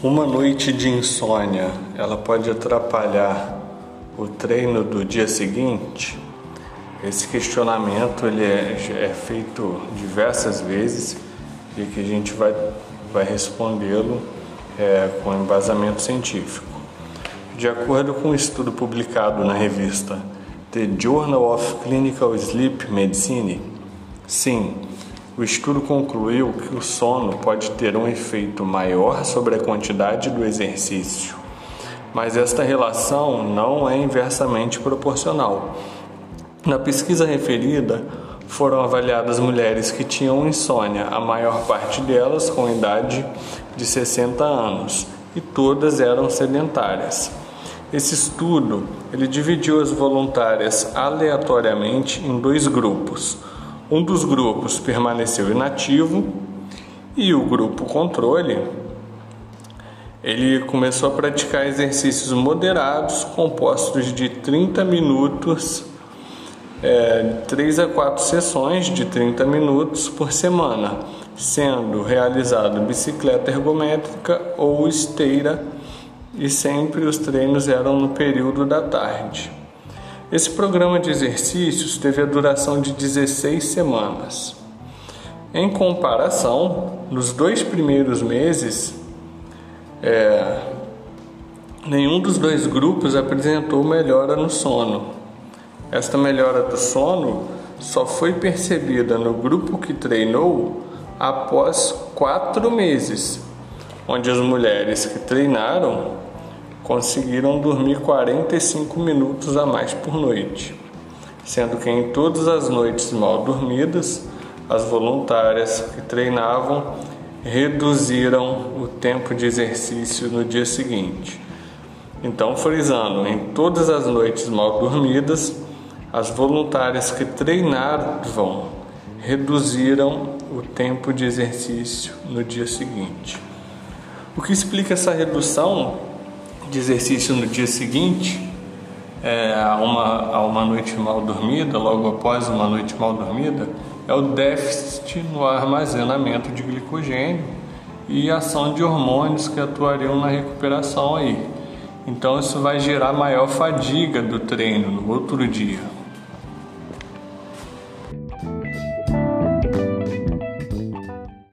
Uma noite de insônia, ela pode atrapalhar o treino do dia seguinte? Esse questionamento ele é, é feito diversas vezes e que a gente vai, vai respondê-lo é, com embasamento científico. De acordo com um estudo publicado na revista The Journal of Clinical Sleep Medicine, sim, o estudo concluiu que o sono pode ter um efeito maior sobre a quantidade do exercício, mas esta relação não é inversamente proporcional. Na pesquisa referida, foram avaliadas mulheres que tinham insônia, a maior parte delas com idade de 60 anos, e todas eram sedentárias. Esse estudo ele dividiu as voluntárias aleatoriamente em dois grupos um dos grupos permaneceu inativo e o grupo controle ele começou a praticar exercícios moderados compostos de 30 minutos, é, 3 a 4 sessões de 30 minutos por semana, sendo realizado bicicleta ergométrica ou esteira e sempre os treinos eram no período da tarde. Esse programa de exercícios teve a duração de 16 semanas. Em comparação, nos dois primeiros meses, é, nenhum dos dois grupos apresentou melhora no sono. Esta melhora do sono só foi percebida no grupo que treinou após quatro meses, onde as mulheres que treinaram conseguiram dormir 45 minutos a mais por noite, sendo que em todas as noites mal dormidas, as voluntárias que treinavam reduziram o tempo de exercício no dia seguinte. Então, frisando, em todas as noites mal dormidas, as voluntárias que treinavam reduziram o tempo de exercício no dia seguinte. O que explica essa redução de exercício no dia seguinte, é, a, uma, a uma noite mal dormida, logo após uma noite mal dormida, é o déficit no armazenamento de glicogênio e ação de hormônios que atuariam na recuperação aí. Então isso vai gerar maior fadiga do treino no outro dia.